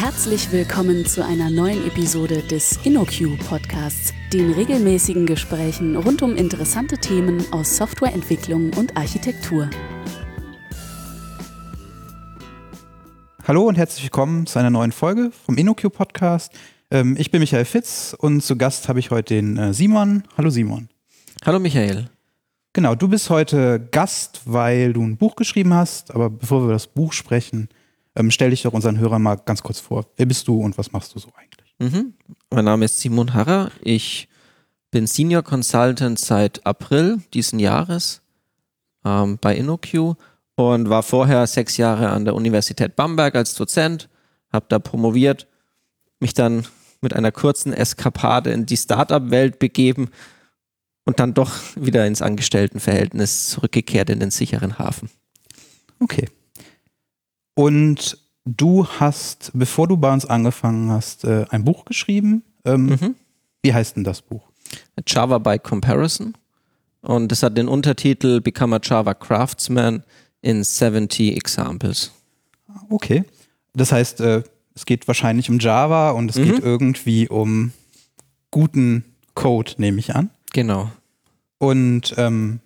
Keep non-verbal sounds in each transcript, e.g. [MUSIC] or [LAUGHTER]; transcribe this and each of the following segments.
Herzlich willkommen zu einer neuen Episode des InnoQ Podcasts, den regelmäßigen Gesprächen rund um interessante Themen aus Softwareentwicklung und Architektur. Hallo und herzlich willkommen zu einer neuen Folge vom InnoQ Podcast. Ähm, ich bin Michael Fitz und zu Gast habe ich heute den äh, Simon. Hallo Simon. Hallo Michael. Genau, du bist heute Gast, weil du ein Buch geschrieben hast. Aber bevor wir über das Buch sprechen, ähm, stell dich doch unseren Hörern mal ganz kurz vor. Wer bist du und was machst du so eigentlich? Mhm. Mein Name ist Simon Harrer. Ich bin Senior Consultant seit April diesen Jahres ähm, bei InnoQ und war vorher sechs Jahre an der Universität Bamberg als Dozent, habe da promoviert, mich dann mit einer kurzen Eskapade in die Startup-Welt begeben und dann doch wieder ins Angestelltenverhältnis zurückgekehrt in den sicheren Hafen. Okay. Und du hast, bevor du bei uns angefangen hast, äh, ein Buch geschrieben. Ähm, mhm. Wie heißt denn das Buch? Java by Comparison. Und es hat den Untertitel Become a Java Craftsman in 70 Examples. Okay. Das heißt, äh, es geht wahrscheinlich um Java und es mhm. geht irgendwie um guten Code, nehme ich an. Genau. Und ähm,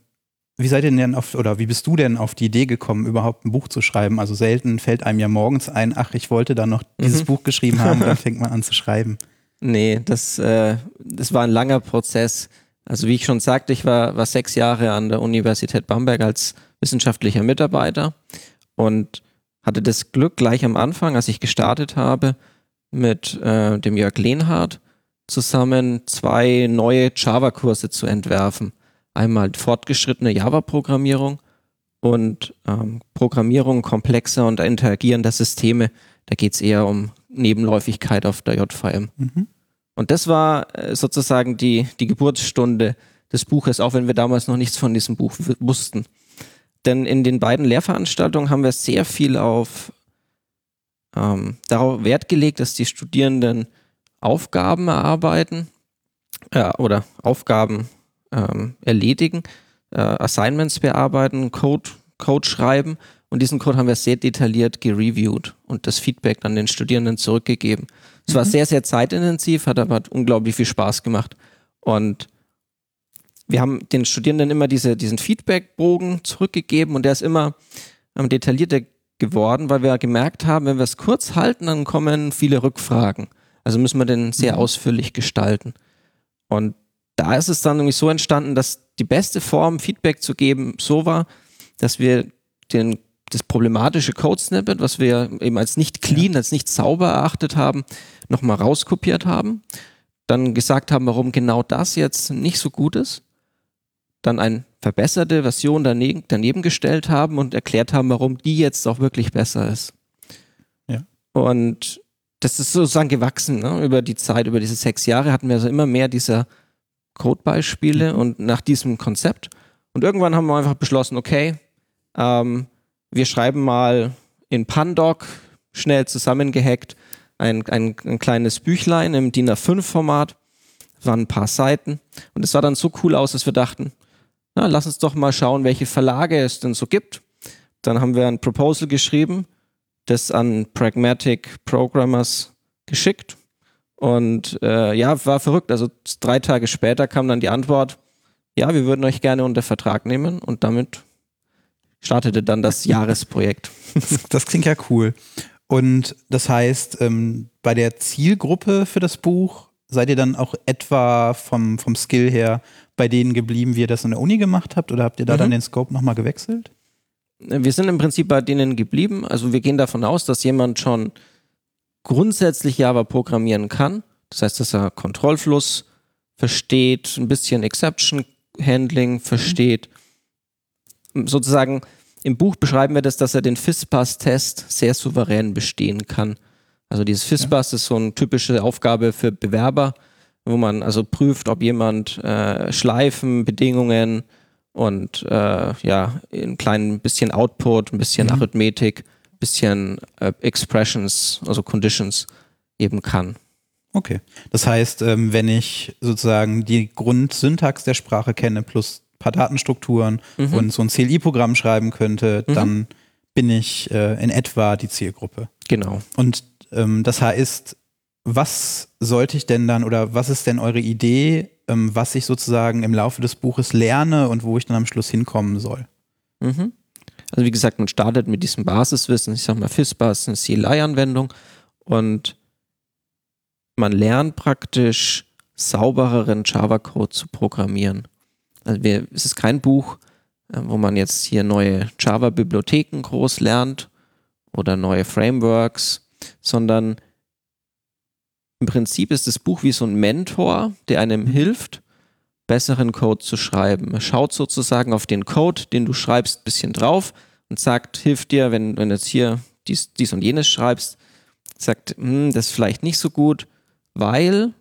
wie seid ihr denn auf, oder wie bist du denn auf die Idee gekommen, überhaupt ein Buch zu schreiben? Also selten fällt einem ja morgens ein, ach, ich wollte da noch dieses mhm. Buch geschrieben haben dann [LAUGHS] fängt man an zu schreiben. Nee, das, äh, das war ein langer Prozess. Also wie ich schon sagte, ich war, war sechs Jahre an der Universität Bamberg als wissenschaftlicher Mitarbeiter und hatte das Glück gleich am Anfang, als ich gestartet habe, mit äh, dem Jörg Lehnhardt zusammen zwei neue Java-Kurse zu entwerfen. Einmal fortgeschrittene Java-Programmierung und ähm, Programmierung komplexer und interagierender Systeme. Da geht es eher um Nebenläufigkeit auf der JVM. Mhm. Und das war äh, sozusagen die, die Geburtsstunde des Buches, auch wenn wir damals noch nichts von diesem Buch wussten. Denn in den beiden Lehrveranstaltungen haben wir sehr viel auf ähm, darauf Wert gelegt, dass die Studierenden Aufgaben erarbeiten äh, oder Aufgaben ähm, erledigen, äh, Assignments bearbeiten, Code, Code schreiben und diesen Code haben wir sehr detailliert gereviewt und das Feedback dann den Studierenden zurückgegeben. Es mhm. war sehr, sehr zeitintensiv, hat aber unglaublich viel Spaß gemacht. Und wir haben den Studierenden immer diese, diesen Feedbackbogen zurückgegeben und der ist immer ähm, detaillierter geworden, weil wir gemerkt haben, wenn wir es kurz halten, dann kommen viele Rückfragen. Also müssen wir den sehr mhm. ausführlich gestalten. Und da ist es dann irgendwie so entstanden, dass die beste Form, Feedback zu geben, so war, dass wir den, das problematische Code-Snippet, was wir eben als nicht clean, ja. als nicht sauber erachtet haben, nochmal rauskopiert haben, dann gesagt haben, warum genau das jetzt nicht so gut ist dann eine verbesserte Version daneben, daneben gestellt haben und erklärt haben, warum die jetzt auch wirklich besser ist. Ja. Und das ist sozusagen gewachsen ne? über die Zeit, über diese sechs Jahre hatten wir also immer mehr dieser Codebeispiele mhm. und nach diesem Konzept. Und irgendwann haben wir einfach beschlossen, okay, ähm, wir schreiben mal in Pandoc schnell zusammengehackt ein, ein, ein kleines Büchlein im DIN A5-Format. waren ein paar Seiten. Und es sah dann so cool aus, dass wir dachten, na, lass uns doch mal schauen, welche Verlage es denn so gibt. Dann haben wir ein Proposal geschrieben, das an Pragmatic Programmers geschickt. Und äh, ja, war verrückt. Also drei Tage später kam dann die Antwort, ja, wir würden euch gerne unter Vertrag nehmen. Und damit startete dann das [LAUGHS] Jahresprojekt. Das, klingt ja cool. Und das heißt, ähm, bei der Zielgruppe für das Buch seid ihr dann auch etwa vom, vom Skill her bei denen geblieben, wie ihr das in der Uni gemacht habt? Oder habt ihr da mhm. dann den Scope nochmal gewechselt? Wir sind im Prinzip bei denen geblieben. Also wir gehen davon aus, dass jemand schon grundsätzlich Java programmieren kann. Das heißt, dass er Kontrollfluss versteht, ein bisschen Exception Handling versteht. Mhm. Sozusagen im Buch beschreiben wir das, dass er den FISPAS-Test sehr souverän bestehen kann. Also dieses FISPAS ja. ist so eine typische Aufgabe für Bewerber wo man also prüft, ob jemand äh, Schleifen, Bedingungen und äh, ja, ein klein bisschen Output, ein bisschen mhm. Arithmetik, bisschen äh, Expressions, also Conditions eben kann. Okay. Das heißt, ähm, wenn ich sozusagen die Grundsyntax der Sprache kenne plus ein paar Datenstrukturen mhm. und so ein CLI-Programm schreiben könnte, mhm. dann bin ich äh, in etwa die Zielgruppe. Genau. Und Ähm, das heißt, was sollte ich denn dann oder was ist denn eure Idee, ähm, was ich sozusagen im Laufe des Buches lerne und wo ich dann am Schluss hinkommen soll? Mhm. Also wie gesagt, man startet mit diesem Basiswissen, ich sag mal, FISPA ist eine CLI-Anwendung und man lernt praktisch saubereren Java-Code zu programmieren. Also wir, es ist kein Buch, äh, wo man jetzt hier neue Java-Bibliotheken groß lernt oder neue Frameworks, sondern im Prinzip ist das Buch wie so ein Mentor, der einem hilft, besseren Code zu schreiben. Er schaut sozusagen auf den Code, den du schreibst, ein bisschen drauf und sagt, hilft dir, wenn, wenn du jetzt hier dies, dies und jenes schreibst, sagt, hm, das ist vielleicht nicht so gut, weil,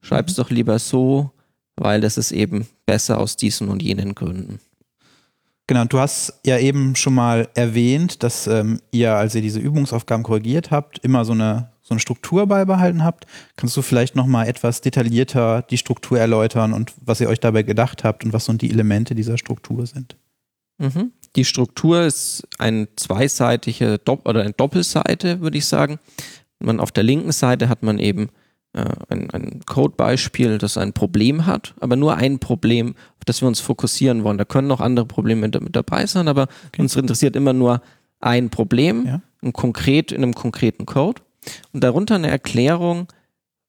schreib's mhm. doch lieber so, weil das ist eben besser aus diesen und jenen Gründen. Genau, du hast ja eben schon mal erwähnt, dass ähm, ihr, als ihr diese Übungsaufgaben korrigiert habt, immer so eine, so eine Struktur beibehalten habt. Kannst du vielleicht noch mal etwas detaillierter die Struktur erläutern und was ihr euch dabei gedacht habt und was so die Elemente dieser Struktur sind? Mhm. Die Struktur ist eine zweiseitige Dopp oder eine Doppelseite, würde ich sagen. Man auf der linken Seite hat man eben äh, ein, ein Codebeispiel, das ein Problem hat, aber nur ein Problem, auf das wir uns fokussieren wollen. Da können noch andere Probleme mit, mit dabei sein, aber okay. uns interessiert immer nur ein Problem, ja. ein konkret in einem konkreten Code und darunter eine Erklärung,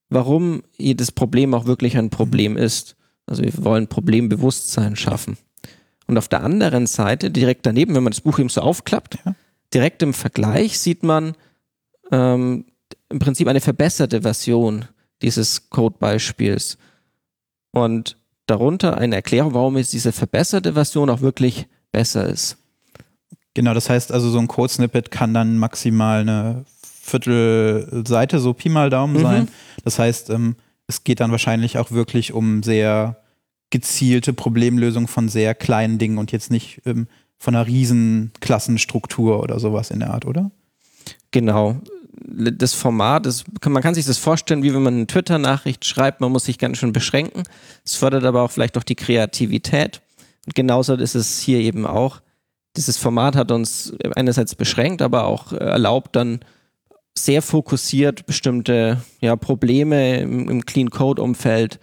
warum jedes Problem auch wirklich ein Problem ist. Also wir wollen Problembewusstsein schaffen. Und auf der anderen Seite, direkt daneben, wenn man das Buch eben so aufklappt, ja. direkt im Vergleich sieht man ähm, im Prinzip eine verbesserte Version dieses Codebeispiels. Und darunter eine Erklärung, warum jetzt diese verbesserte Version auch wirklich besser ist. Genau, das heißt also, so ein Code-Snippet kann dann maximal eine Viertelseite, so Pi mal Daumen mhm. sein. Das heißt, ähm, es geht dann wahrscheinlich auch wirklich um sehr gezielte Problemlösung von sehr kleinen Dingen und jetzt nicht ähm, von einer riesen Klassenstruktur oder sowas in der Art, oder? Genau das Format ist, man kann sich das vorstellen, wie wenn man eine Twitter-Nachricht schreibt, man muss sich ganz schön beschränken. Es fördert aber auch vielleicht auch die Kreativität. Und genauso ist es hier eben auch. Dieses Format hat uns einerseits beschränkt, aber auch erlaubt, dann sehr fokussiert bestimmte ja, Probleme im, im Clean Code-Umfeld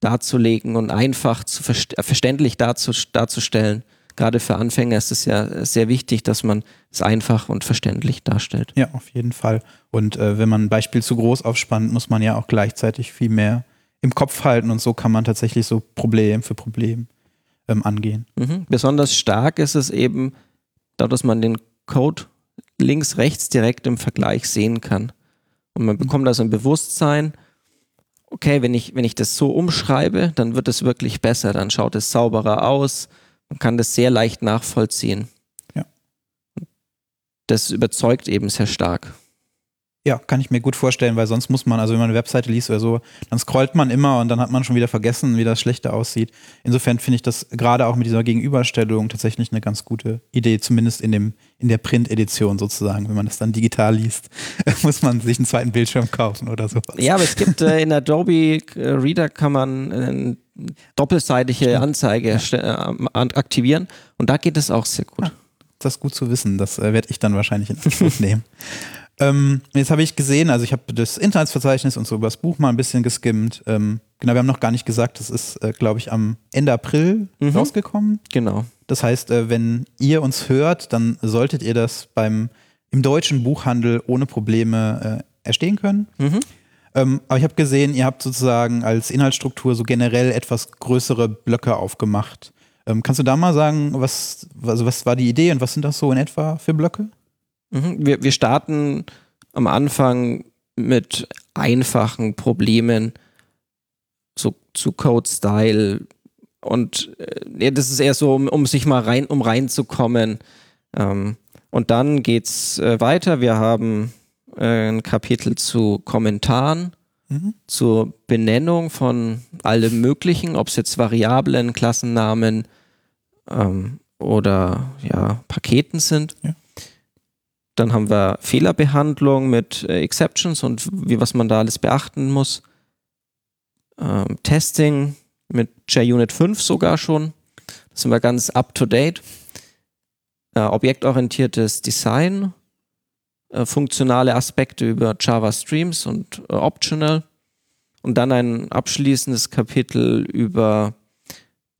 darzulegen und einfach zu verständlich darzustellen gerade für Anfänger ist es ja sehr wichtig, dass man es einfach und verständlich darstellt. Ja, auf jeden Fall. Und äh, wenn man ein Beispiel zu groß aufspannt, muss man ja auch gleichzeitig viel mehr im Kopf halten und so kann man tatsächlich so Problem für Problem ähm, angehen. Mhm. Besonders stark ist es eben, dadurch, dass man den Code links, rechts direkt im Vergleich sehen kann. Und man bekommt also ein Bewusstsein, okay, wenn ich, wenn ich das so umschreibe, dann wird es wirklich besser, dann schaut es sauberer aus, man kann das sehr leicht nachvollziehen. Ja. Das überzeugt eben sehr stark. Ja, kann ich mir gut vorstellen, weil sonst muss man, also wenn man eine Webseite liest oder so, dann scrollt man immer und dann hat man schon wieder vergessen, wie das Schlechte aussieht. Insofern finde ich das gerade auch mit dieser Gegenüberstellung tatsächlich eine ganz gute Idee, zumindest in dem, in der Print-Edition sozusagen. Wenn man das dann digital liest, [LAUGHS] muss man sich einen zweiten Bildschirm kaufen oder sowas. Ja, aber es gibt äh, in Adobe äh, Reader kann man äh, doppelseitige Anzeige ja. Äh, aktivieren und da geht es auch sehr gut. Ja, das ist gut zu wissen, das äh, werde ich dann wahrscheinlich in Anspruch [LAUGHS] nehmen. Ähm, jetzt habe ich gesehen, also ich habe das Internetsverzeichnis und so über das Buch mal ein bisschen geskimmt. Ähm, genau, wir haben noch gar nicht gesagt, das ist, äh, glaube ich, am Ende April mhm. rausgekommen. Genau. Das heißt, äh, wenn ihr uns hört, dann solltet ihr das beim im deutschen Buchhandel ohne Probleme äh, erstehen können. Mhm. Ähm, aber ich habe gesehen, ihr habt sozusagen als Inhaltsstruktur so generell etwas größere Blöcke aufgemacht. Ähm, kannst du da mal sagen, was, also was war die Idee und was sind das so in etwa für Blöcke? Mhm. Wir, wir starten am Anfang mit einfachen Problemen, so zu Code-Style. Und äh, das ist eher so, um, um sich mal rein, um reinzukommen. Ähm, und dann geht's äh, weiter. Wir haben äh, ein Kapitel zu Kommentaren, mhm. zur Benennung von allem Möglichen, ob es jetzt Variablen, Klassennamen ähm, oder ja, Paketen sind. Ja. Dann haben wir Fehlerbehandlung mit äh, Exceptions und wie was man da alles beachten muss. Ähm, Testing mit JUnit 5 sogar schon. Da sind wir ganz up to date. Äh, objektorientiertes Design äh, funktionale Aspekte über Java Streams und äh, Optional und dann ein abschließendes Kapitel über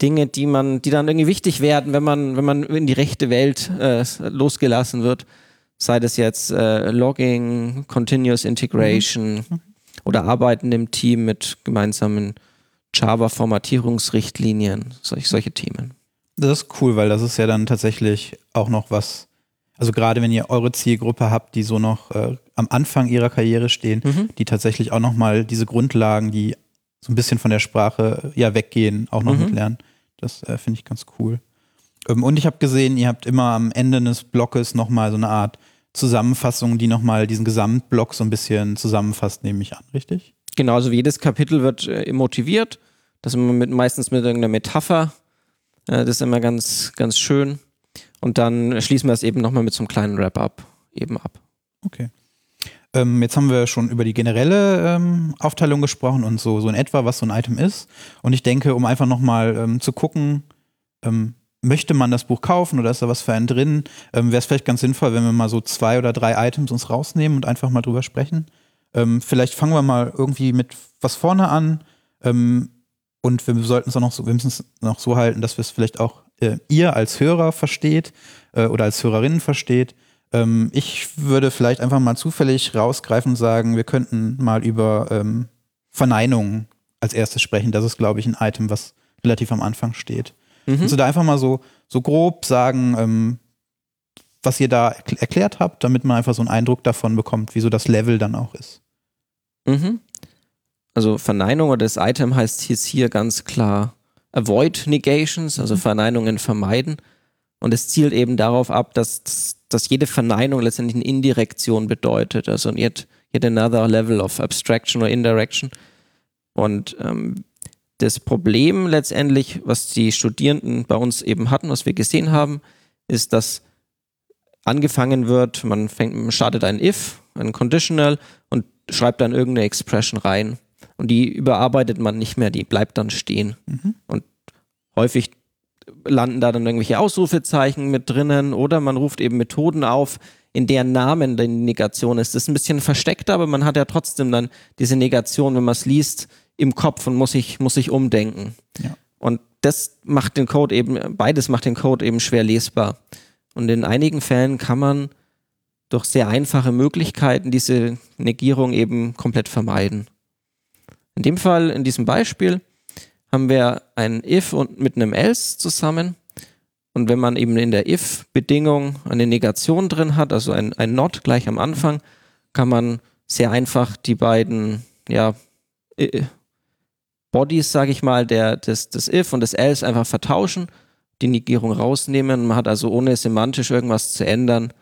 Dinge, die man, die dann irgendwie wichtig werden, wenn man, wenn man in die rechte Welt äh, losgelassen wird. Sei das jetzt äh, Logging, Continuous Integration mhm. oder Arbeiten im Team mit gemeinsamen Java-Formatierungsrichtlinien, solch, solche Themen. Das ist cool, weil das ist ja dann tatsächlich auch noch was, also gerade wenn ihr eure Zielgruppe habt, die so noch äh, am Anfang ihrer Karriere stehen, mhm. die tatsächlich auch nochmal diese Grundlagen, die so ein bisschen von der Sprache ja weggehen, auch noch mhm. mitlernen. Das äh, finde ich ganz cool. Ähm, und ich habe gesehen, ihr habt immer am Ende des Blockes nochmal so eine Art Zusammenfassung, die nochmal diesen Gesamtblock so ein bisschen zusammenfasst, nehme ich an, richtig? Genau, also jedes Kapitel wird äh, motiviert. Das immer mit, meistens mit irgendeiner Metapher. Äh, das ist immer ganz, ganz schön. Und dann schließen wir es eben nochmal mit so einem kleinen Wrap-up eben ab. Okay. Ähm, jetzt haben wir schon über die generelle ähm, Aufteilung gesprochen und so, so in etwa, was so ein Item ist. Und ich denke, um einfach nochmal ähm, zu gucken, ähm, möchte man das Buch kaufen oder ist da was für einen drin, ähm, wäre es vielleicht ganz sinnvoll, wenn wir mal so zwei oder drei Items uns rausnehmen und einfach mal drüber sprechen. Ähm, vielleicht fangen wir mal irgendwie mit was vorne an. Ähm, und wir sollten es auch noch so, wir müssen es noch so halten, dass wir es vielleicht auch äh, ihr als Hörer versteht äh, oder als Hörerinnen versteht. Ähm, ich würde vielleicht einfach mal zufällig rausgreifen und sagen, wir könnten mal über ähm, Verneinungen als erstes sprechen. Das ist, glaube ich, ein Item, was relativ am Anfang steht. Mhm. Also da einfach mal so, so grob sagen, ähm, was ihr da erklärt habt, damit man einfach so einen Eindruck davon bekommt, wie so das Level dann auch ist. Mhm. Also Verneinung oder das Item heißt hier, hier ganz klar Avoid Negations, also mhm. Verneinungen vermeiden. Und es zielt eben darauf ab, dass, dass jede Verneinung letztendlich eine Indirektion bedeutet, also yet, yet another level of abstraction or indirection. Und ähm, das Problem letztendlich, was die Studierenden bei uns eben hatten, was wir gesehen haben, ist, dass angefangen wird, man fängt, startet ein if, ein conditional und schreibt dann irgendeine Expression rein. Und die überarbeitet man nicht mehr, die bleibt dann stehen. Mhm. Und häufig landen da dann irgendwelche Ausrufezeichen mit drinnen oder man ruft eben Methoden auf, in deren Namen die Negation ist. Das ist ein bisschen versteckt, aber man hat ja trotzdem dann diese Negation, wenn man es liest, im Kopf und muss sich, muss sich umdenken. Ja. Und das macht den Code eben, beides macht den Code eben schwer lesbar. Und in einigen Fällen kann man durch sehr einfache Möglichkeiten diese Negierung eben komplett vermeiden. In dem Fall, in diesem Beispiel, haben wir ein if und mit einem else zusammen. Und wenn man eben in der if-Bedingung eine Negation drin hat, also ein, ein not gleich am Anfang, kann man sehr einfach die beiden ja, Bodies, sage ich mal, der, des, des if und des else einfach vertauschen, die Negierung rausnehmen. Man hat also ohne semantisch irgendwas zu ändern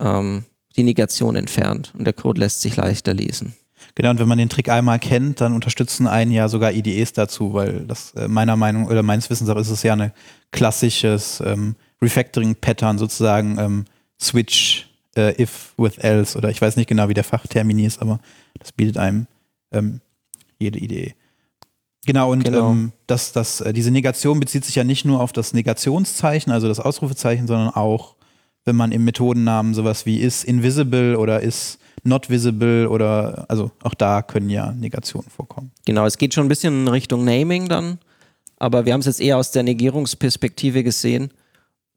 ähm, die Negation entfernt und der Code lässt sich leichter lesen. Genau, und wenn man den Trick einmal kennt, dann unterstützen einen ja sogar IDEs dazu, weil das äh, meiner Meinung oder meines Wissens auch ist es ja ein klassisches ähm, Refactoring-Pattern sozusagen, ähm, Switch äh, if with else oder ich weiß nicht genau, wie der Fachtermini ist, aber das bietet einem ähm, jede Idee. Genau, und genau. Ähm, das, das, äh, diese Negation bezieht sich ja nicht nur auf das Negationszeichen, also das Ausrufezeichen, sondern auch, wenn man im Methodennamen sowas wie is invisible oder is not visible oder also auch da können ja Negationen vorkommen. Genau, es geht schon ein bisschen in Richtung Naming dann, aber wir haben es jetzt eher aus der Negierungsperspektive gesehen.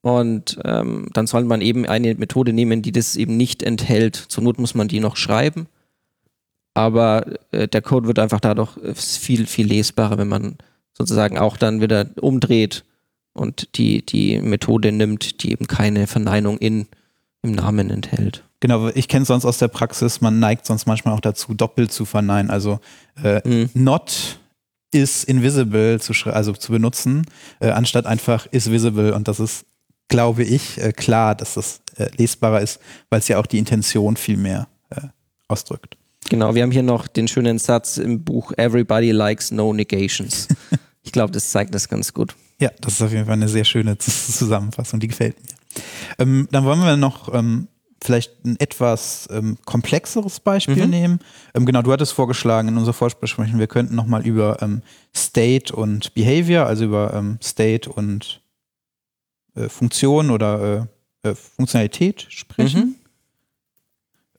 Und ähm, dann soll man eben eine Methode nehmen, die das eben nicht enthält. Zur Not muss man die noch schreiben. Aber äh, der Code wird einfach dadurch äh, viel, viel lesbarer, wenn man sozusagen auch dann wieder umdreht und die, die Methode nimmt, die eben keine Verneinung in, im Namen enthält. Genau, ich kenne es sonst aus der Praxis, man neigt sonst manchmal auch dazu, doppelt zu verneinen. Also äh, mhm. not is invisible zu also zu benutzen, äh, anstatt einfach is visible. Und das ist, glaube ich, äh, klar, dass das äh, lesbarer ist, weil es ja auch die Intention viel mehr äh, ausdrückt. Genau, wir haben hier noch den schönen Satz im Buch Everybody likes no negations. [LAUGHS] ich glaube, das zeigt das ganz gut. Ja, das ist auf jeden Fall eine sehr schöne Zusammenfassung, die gefällt mir. Ähm, dann wollen wir noch ähm, vielleicht ein etwas ähm, komplexeres Beispiel mhm. nehmen. Ähm, genau, du hattest vorgeschlagen in unserer Vorbesprechung, wir könnten nochmal über ähm, State und Behavior, also über ähm, State und äh, Funktion oder äh, äh, Funktionalität sprechen. Mhm.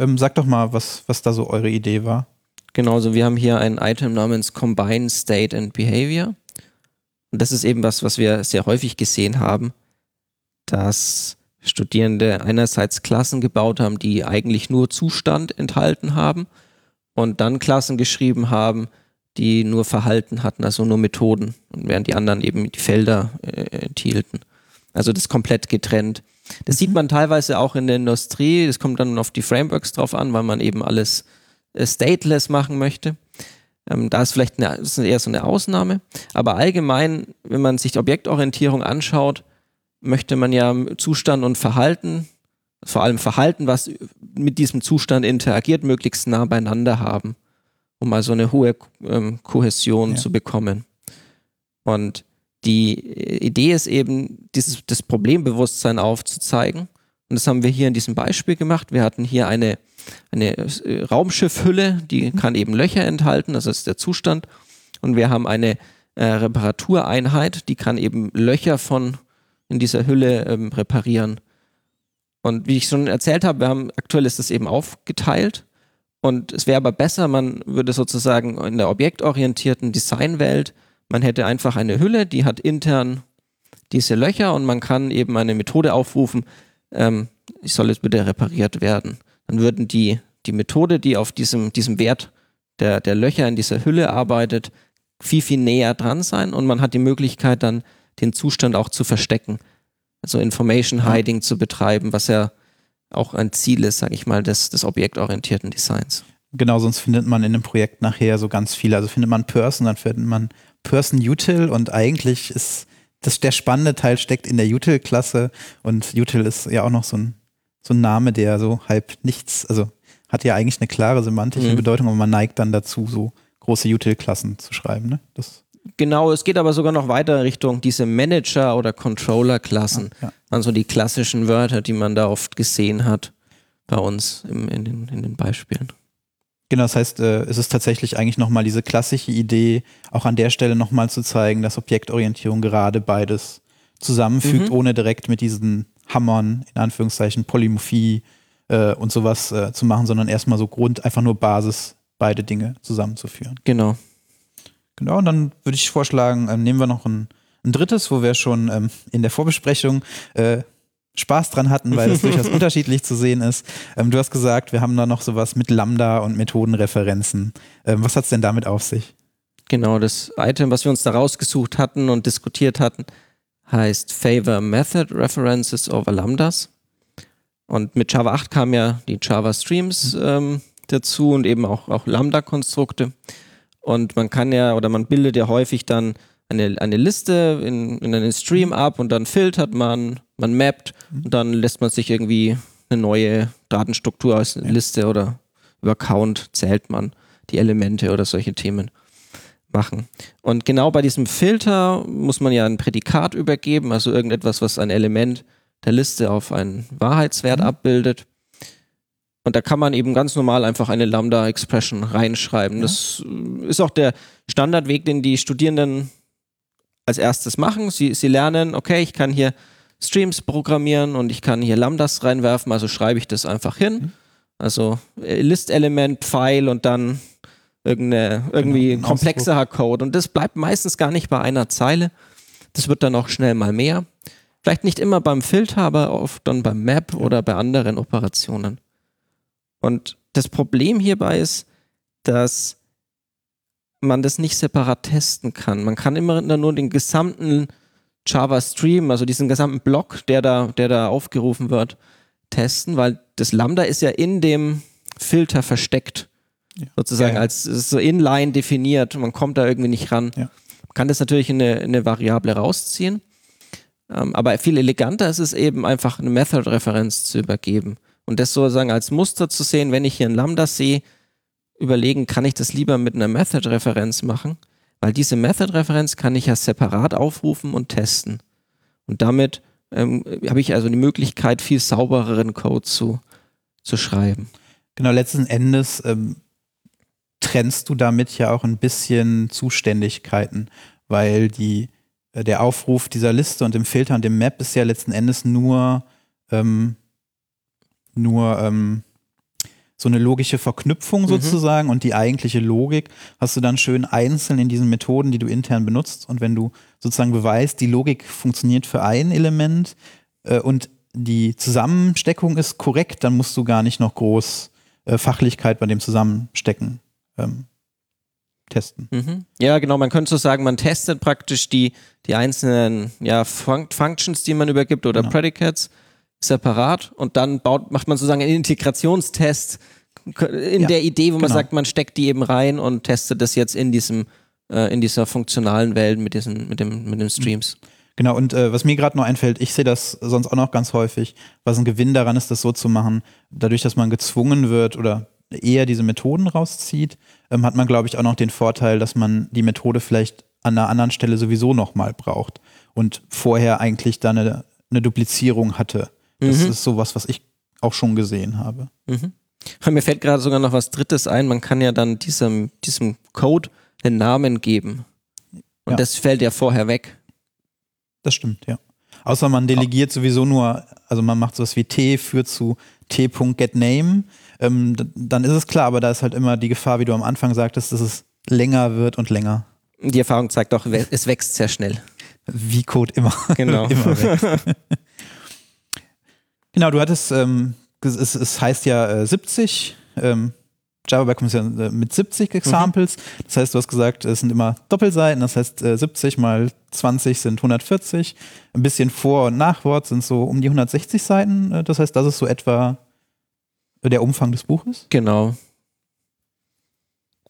Ähm, sag doch mal, was, was da so eure Idee war. Genau, also wir haben hier ein Item namens Combine State and Behavior. Und das ist eben was, was wir sehr häufig gesehen haben, dass Studierende einerseits Klassen gebaut haben, die eigentlich nur Zustand enthalten haben und dann Klassen geschrieben haben, die nur Verhalten hatten, also nur Methoden, und während die anderen eben die Felder äh, enthielten. Also das komplett getrennt. Das sieht man teilweise auch in der Industrie, das kommt dann auf die Frameworks drauf an, weil man eben alles äh, stateless machen möchte. Ähm, da ist vielleicht eine, ist eher so eine Ausnahme. Aber allgemein, wenn man sich Objektorientierung anschaut, möchte man ja Zustand und Verhalten, vor allem Verhalten, was mit diesem Zustand interagiert, möglichst nah beieinander haben, um also eine hohe ähm, Kohäsion ja. zu bekommen. Und die Idee ist eben, dieses, das Problembewusstsein aufzuzeigen. Und das haben wir hier in diesem Beispiel gemacht. Wir hatten hier eine, eine äh, Raumschiffhülle, die kann eben Löcher enthalten, das ist der Zustand. Und wir haben eine äh, Reparatureinheit, die kann eben Löcher von in dieser Hülle ähm, reparieren. Und wie ich schon erzählt habe, wir haben aktuell ist das eben aufgeteilt. Und es wäre aber besser, man würde sozusagen in der objektorientierten Designwelt, man hätte einfach eine Hülle, die hat intern diese Löcher und man kann eben eine Methode aufrufen, ähm, ich soll jetzt bitte repariert werden. Dann würden die, die Methode, die auf diesem, diesem Wert der, der Löcher in dieser Hülle arbeitet, viel, viel näher dran sein und man hat die Möglichkeit dann den Zustand auch zu verstecken. Also Information Hiding ja. zu betreiben, was ja auch ein Ziel ist, sage ich mal, des, des objektorientierten Designs. Genau, sonst findet man in dem Projekt nachher so ganz viele. Also findet man Person, dann findet man Person Util und eigentlich ist das der spannende Teil steckt in der Util-Klasse und Util ist ja auch noch so ein, so ein Name, der so halb nichts, also hat ja eigentlich eine klare semantische mhm. Bedeutung, aber man neigt dann dazu, so große Util-Klassen zu schreiben. Ne? Das Genau, es geht aber sogar noch weiter Richtung diese Manager- oder Controller-Klassen. Ja, ja. Also die klassischen Wörter, die man da oft gesehen hat bei uns im, in, den, in den Beispielen. Genau, das heißt, äh, es ist tatsächlich eigentlich nochmal diese klassische Idee, auch an der Stelle nochmal zu zeigen, dass Objektorientierung gerade beides zusammenfügt, mhm. ohne direkt mit diesen Hammern, in Anführungszeichen, Polymorphie äh, und sowas äh, zu machen, sondern erstmal so Grund, einfach nur Basis, beide Dinge zusammenzuführen. Genau. Genau, und dann würde ich vorschlagen, ähm, nehmen wir noch ein, ein, drittes, wo wir schon ähm, in der Vorbesprechung äh, Spaß dran hatten, weil das [LAUGHS] durchaus unterschiedlich zu sehen ist. Ähm, du hast gesagt, wir haben da noch sowas mit Lambda und Methodenreferenzen. Ähm, was hat es denn damit auf sich? Genau, das Item, was wir uns da rausgesucht hatten und diskutiert hatten, heißt Favor Method References over Lambdas. Und mit Java 8 kamen ja die Java Streams mhm. ähm, dazu und eben auch, auch Lambda-Konstrukte. Und man kann ja, oder man bildet ja häufig dann eine, eine Liste in, in einen Stream ab und dann filtert man, man mappt und dann lässt man sich irgendwie eine neue Datenstruktur aus einer Liste oder über Count zählt man die Elemente oder solche Themen machen. Und genau bei diesem Filter muss man ja ein Prädikat übergeben, also irgendetwas, was ein Element der Liste auf einen Wahrheitswert mhm. abbildet. Und da kann man eben ganz normal einfach eine Lambda-Expression reinschreiben. Ja. Das ist auch der Standardweg, den die Studierenden als erstes machen. Sie, sie lernen, okay, ich kann hier Streams programmieren und ich kann hier Lambdas reinwerfen, also schreibe ich das einfach hin. Mhm. Also äh, List-Element, Pfeil und dann irgendeine, irgendwie genau, komplexerer Code. Und das bleibt meistens gar nicht bei einer Zeile. Das wird dann auch schnell mal mehr. Vielleicht nicht immer beim Filter, aber oft dann beim Map oder bei anderen Operationen. Und das Problem hierbei ist, dass man das nicht separat testen kann. Man kann immer nur den gesamten Java Stream, also diesen gesamten Block, der da, der da aufgerufen wird, testen, weil das Lambda ist ja in dem Filter versteckt. Ja. Sozusagen ja, ja. als so inline definiert. Man kommt da irgendwie nicht ran. Man kann das natürlich in eine, in eine Variable rausziehen. Ähm, aber viel eleganter ist es eben einfach eine Method-Referenz zu übergeben und das sozusagen als Muster zu sehen, wenn ich hier ein Lambda sehe, überlegen, kann ich das lieber mit einer Method-Referenz machen? Weil diese Method-Referenz kann ich ja separat aufrufen und testen. Und damit ähm, habe ich also die Möglichkeit, viel saubereren Code zu, zu schreiben. Genau, letzten Endes ähm, trennst du damit ja auch ein bisschen Zuständigkeiten, weil die, äh, der Aufruf dieser Liste und dem Filter und dem Map ist ja letzten Endes nur ähm, nur, ähm, so eine logische Verknüpfung sozusagen und die eigentliche Logik hast du dann schön einzeln in diesen Methoden, die du intern benutzt. Und wenn du sozusagen beweist, die Logik funktioniert für ein Element äh, und die Zusammensteckung ist korrekt, dann musst du gar nicht noch groß äh, Fachlichkeit bei dem Zusammenstecken ähm, testen. Mhm. Ja, genau. Man könnte so sagen, man testet praktisch die, die einzelnen ja, Fun Functions, die man übergibt oder Genau. Predicates separat und dann baut, macht man sozusagen einen Integrationstest in Ja, der Idee, wo man genau. sagt, man steckt die eben rein und testet das jetzt in diesem äh, in dieser funktionalen Welt mit diesen mit dem mit den Streams. Genau, und äh, was mir gerade noch einfällt, ich sehe das sonst auch noch ganz häufig, was ein Gewinn daran ist, das so zu machen, dadurch, dass man gezwungen wird oder eher diese Methoden rauszieht, ähm, hat man, glaube ich, auch noch den Vorteil, dass man die Methode vielleicht an einer anderen Stelle sowieso nochmal braucht und vorher eigentlich da eine, eine Duplizierung hatte. Das Mhm. ist sowas, was ich auch schon gesehen habe. Mhm. [LAUGHS] Mir fällt gerade sogar noch was Drittes ein. Man kann ja dann diesem, diesem Code einen Namen geben. Und Ja. das fällt ja vorher weg. Das stimmt, ja. Außer man delegiert sowieso nur, also man macht sowas wie T führt zu T.getName, ähm, dann ist es klar, aber da ist halt immer die Gefahr, wie du am Anfang sagtest, dass es länger wird und länger. Die Erfahrung zeigt auch, es wächst sehr schnell. Wie Code immer. Genau. [LAUGHS] immer wächst. [LAUGHS] genau, du hattest, ähm, es, es- heißt ja äh, 70, ähm, Java Backend ist ja äh, mit 70 Examples. Das heißt, du hast gesagt, es sind immer Doppelseiten, das heißt äh, 70 mal 20 sind 140. Ein bisschen Vor- und Nachwort sind so um die 160 Seiten. Äh, Das heißt, das ist so etwa der Umfang des Buches. Genau.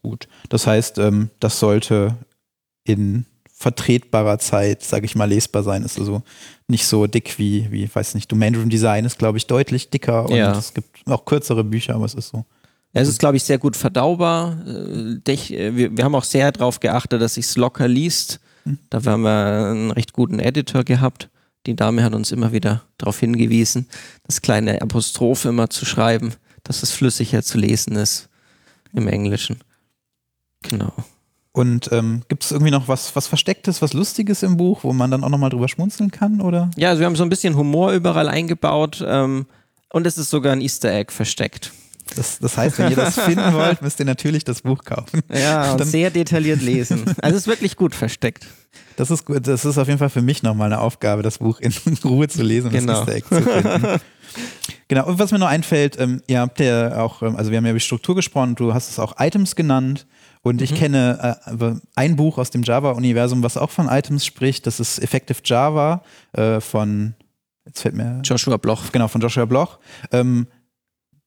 Gut. Das heißt, ähm, das sollte in vertretbarer Zeit, sage ich mal, lesbar sein. Ist also nicht so dick wie, wie weiß nicht, Domain Driven Design ist, glaube ich, deutlich dicker und Ja. es gibt auch kürzere Bücher, aber es ist so. Es ist, glaube ich, sehr gut verdaubar. Äh, äh, Wir, wir haben auch sehr darauf geachtet, dass sich's locker liest. Hm. Dafür haben wir einen recht guten Editor gehabt. Die Dame hat uns immer wieder darauf hingewiesen, das kleine Apostroph immer zu schreiben, dass es flüssiger zu lesen ist im Englischen. Genau. Und ähm, gibt es irgendwie noch was, was Verstecktes, was Lustiges im Buch, wo man dann auch nochmal drüber schmunzeln kann? Oder? Ja, also wir haben so ein bisschen Humor überall eingebaut ähm, und es ist sogar ein Easter Egg versteckt. Das, das heißt, wenn ihr das [LAUGHS] finden wollt, müsst ihr natürlich das Buch kaufen. Ja, und Dann- sehr detailliert lesen. Also es ist wirklich gut versteckt. Das ist gut. Das ist auf jeden Fall für mich nochmal eine Aufgabe, das Buch in [LAUGHS] Ruhe zu lesen und Genau. das Easter Egg zu finden. [LAUGHS] genau. Und was mir noch einfällt, ähm, ihr habt ja auch, ähm, also wir haben ja über die Struktur gesprochen, du hast es auch Items genannt. Und Mhm. ich kenne äh, ein Buch aus dem Java-Universum, was auch von Items spricht. Das ist Effective Java äh, von, jetzt fällt mir, Joshua Bloch. genau, von Joshua Bloch. Ähm,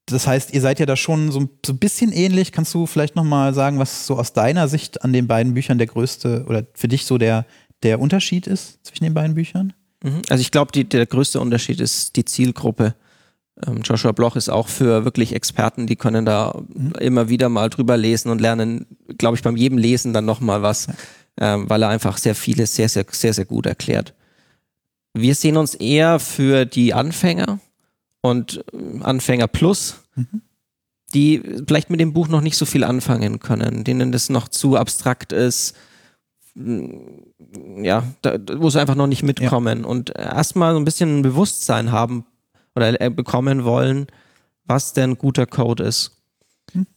das heißt, ihr seid ja da schon so, so ein bisschen ähnlich. Kannst du vielleicht nochmal sagen, was so aus deiner Sicht an den beiden Büchern der größte oder für dich so der, der Unterschied ist zwischen den beiden Büchern? Mhm. Also ich glaube, der größte Unterschied ist die Zielgruppe. Ähm, Joshua Bloch ist auch für wirklich Experten, die können da immer wieder mal drüber lesen und lernen, glaube ich, beim jedem Lesen dann nochmal was, ähm, weil er einfach sehr vieles sehr, sehr, sehr, sehr gut erklärt. Wir sehen uns eher für die Anfänger und äh, Anfänger Plus, die vielleicht mit dem Buch noch nicht so viel anfangen können, denen das noch zu abstrakt ist, ja, da, wo sie einfach noch nicht mitkommen und erstmal so ein bisschen ein Bewusstsein haben oder äh, bekommen wollen, was denn guter Code ist. Hm.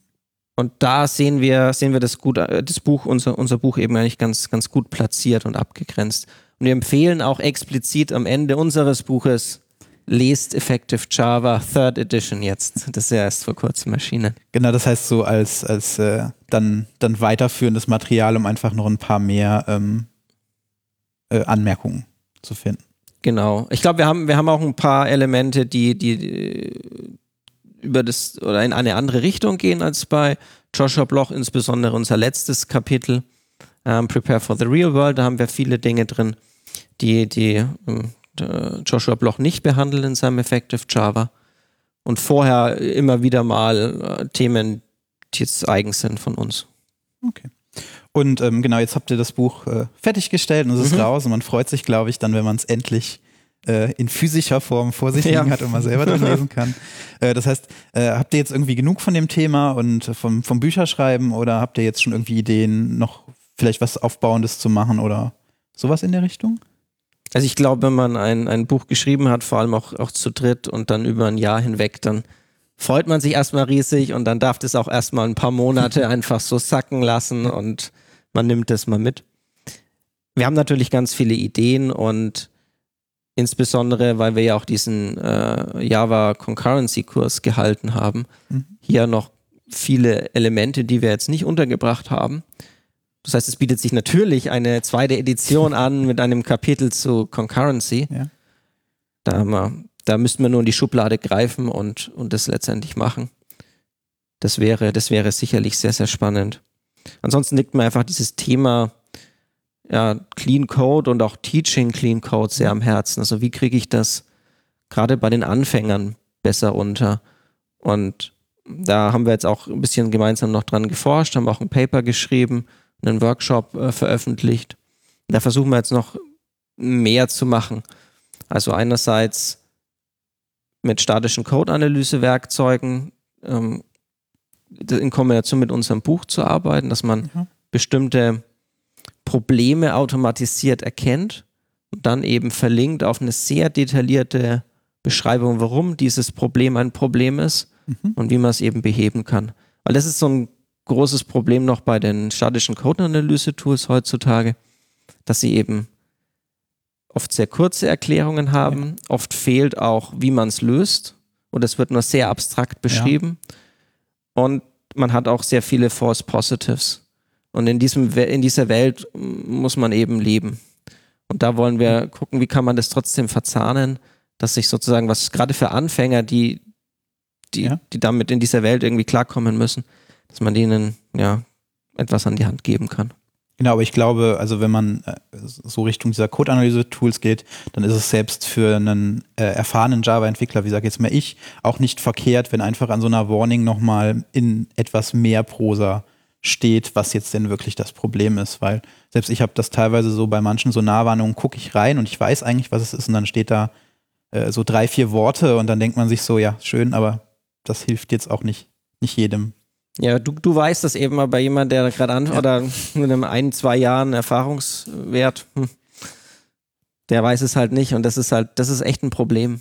Und da sehen wir, sehen wir das gut, äh, das Buch, unser, unser Buch eben eigentlich ganz, ganz gut platziert und abgegrenzt. Und wir empfehlen auch explizit am Ende unseres Buches, lest Effective Java Third Edition jetzt. Das ist ja erst vor kurzem erschienen. Genau, das heißt so als, als äh, dann, dann weiterführendes Material, um einfach noch ein paar mehr ähm, äh, Anmerkungen zu finden. Genau. Ich glaube, wir haben, wir haben auch ein paar Elemente, die, die äh, über das oder in eine andere Richtung gehen als bei Joshua Bloch, insbesondere unser letztes Kapitel, ähm, Prepare for the Real World. Da haben wir viele Dinge drin, die, die der Joshua Bloch nicht behandelt in seinem Effective Java. Und vorher immer wieder mal äh, Themen, die jetzt eigen sind von uns. Okay. Und ähm, genau, jetzt habt ihr das Buch äh, fertiggestellt und es ist Mhm. raus und man freut sich, glaube ich, dann, wenn man es endlich äh, in physischer Form vor sich [LAUGHS] Ja. liegen hat und man selber durchlesen kann. [LAUGHS] Äh, das heißt, äh, habt ihr jetzt irgendwie genug von dem Thema und vom, vom Bücherschreiben oder habt ihr jetzt schon irgendwie Ideen, noch vielleicht was Aufbauendes zu machen oder sowas in der Richtung? Also ich glaube, wenn man ein, ein Buch geschrieben hat, vor allem auch, auch zu dritt und dann über ein Jahr hinweg, dann freut man sich erstmal riesig und dann darf das auch erstmal ein paar Monate [LAUGHS] einfach so sacken lassen und man nimmt das mal mit. Wir haben natürlich ganz viele Ideen und insbesondere, weil wir ja auch diesen äh, Java Concurrency Kurs gehalten haben, mhm. hier noch viele Elemente, die wir jetzt nicht untergebracht haben. Das heißt, es bietet sich natürlich eine zweite Edition an [LAUGHS] mit einem Kapitel zu Concurrency. Ja. Da, wir, da müssten wir nur in die Schublade greifen und, und das letztendlich machen. Das wäre, das wäre sicherlich sehr, sehr spannend. Ansonsten liegt mir einfach dieses Thema ja, Clean Code und auch Teaching Clean Code sehr am Herzen. Also wie kriege ich das gerade bei den Anfängern besser unter? Und da haben wir jetzt auch ein bisschen gemeinsam noch dran geforscht, haben auch ein Paper geschrieben, einen Workshop äh, veröffentlicht. Da versuchen wir jetzt noch mehr zu machen. Also einerseits mit statischen Code-Analyse-Werkzeugen ähm, in Kombination mit unserem Buch zu arbeiten, dass man mhm. bestimmte Probleme automatisiert erkennt und dann eben verlinkt auf eine sehr detaillierte Beschreibung, warum dieses Problem ein Problem ist mhm. und wie man es eben beheben kann. Weil das ist so ein großes Problem noch bei den statischen Code-Analyse-Tools heutzutage, dass sie eben oft sehr kurze Erklärungen haben, ja. oft fehlt auch, wie man es löst und es wird nur sehr abstrakt beschrieben ja. Und man hat auch sehr viele False Positives. Und in, diesem, in dieser Welt muss man eben leben. Und da wollen wir gucken, wie kann man das trotzdem verzahnen, dass sich sozusagen, was gerade für Anfänger, die, die, ja. die damit in dieser Welt irgendwie klarkommen müssen, dass man denen ja etwas an die Hand geben kann. Genau, aber ich glaube, also wenn man äh, so Richtung dieser Code-Analyse-Tools geht, dann ist es selbst für einen äh, erfahrenen Java-Entwickler, wie sage jetzt mal ich, auch nicht verkehrt, wenn einfach an so einer Warning nochmal in etwas mehr Prosa steht, was jetzt denn wirklich das Problem ist, weil selbst ich habe das teilweise so bei manchen so Nahwarnungen, gucke ich rein und ich weiß eigentlich, was es ist und dann steht da äh, so drei, vier Worte und dann denkt man sich so, ja, schön, aber das hilft jetzt auch nicht, nicht jedem. Ja, du, du weißt das eben mal bei jemandem, der gerade an ja. oder mit einem ein, zwei Jahren Erfahrungswert, hm, der weiß es halt nicht und das ist halt, das ist echt ein Problem.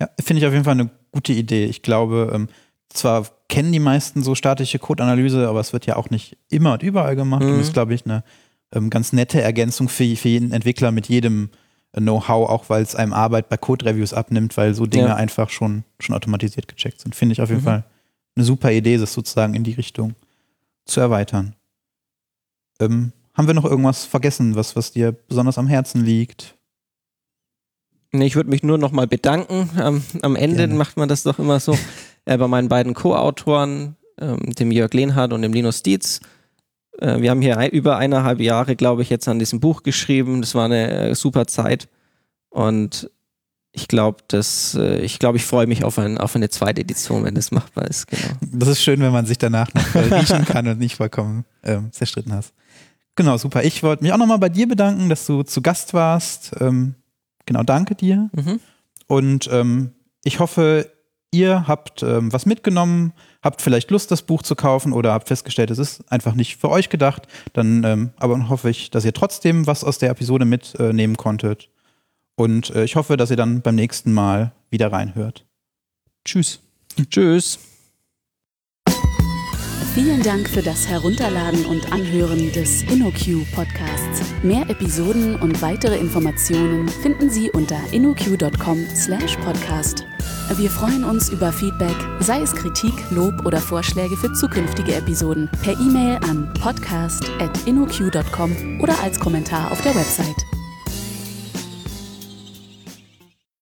Ja, finde ich auf jeden Fall eine gute Idee. Ich glaube, ähm, zwar kennen die meisten so statische Code-Analyse, aber es wird ja auch nicht immer und überall gemacht mhm. und ist, glaube ich, eine ähm, ganz nette Ergänzung für, für jeden Entwickler mit jedem äh, Know-how, auch weil es einem Arbeit bei Code-Reviews abnimmt, weil so Dinge ja. einfach schon, schon automatisiert gecheckt sind. Finde ich auf jeden mhm. Fall eine super Idee, das sozusagen in die Richtung zu erweitern. Ähm, haben wir noch irgendwas vergessen, was, was dir besonders am Herzen liegt? Nee, ich würde mich nur noch mal bedanken. Ähm, am Ende Gerne. macht man das doch immer so. [LAUGHS] äh, bei meinen beiden Co-Autoren, ähm, dem Jörg Lehnhardt und dem Linus Dietz. Äh, wir haben hier ein, über eineinhalb Jahre, glaube ich, jetzt an diesem Buch geschrieben. Das war eine äh, super Zeit. Und ich glaube, dass äh, ich glaube, ich freue mich auf, ein, auf eine zweite Edition, wenn das machbar ist. Genau. Das ist schön, wenn man sich danach noch äh, riechen kann und nicht vollkommen ähm, zerstritten hast. Genau, super. Ich wollte mich auch nochmal bei dir bedanken, dass du zu Gast warst. Ähm, genau, danke dir. Mhm. Und ähm, ich hoffe, ihr habt ähm, was mitgenommen, habt vielleicht Lust, das Buch zu kaufen oder habt festgestellt, es ist einfach nicht für euch gedacht. Dann ähm, aber hoffe ich, dass ihr trotzdem was aus der Episode mitnehmen konntet. Und äh, ich hoffe, dass ihr dann beim nächsten Mal wieder reinhört. Tschüss. Tschüss. Vielen Dank für das Herunterladen und Anhören des InnoQ Podcasts. Mehr Episoden und weitere Informationen finden Sie unter innoq.com/podcast. Wir freuen uns über Feedback, sei es Kritik, Lob oder Vorschläge für zukünftige Episoden, per E-Mail an podcast@innoq.com oder als Kommentar auf der Website.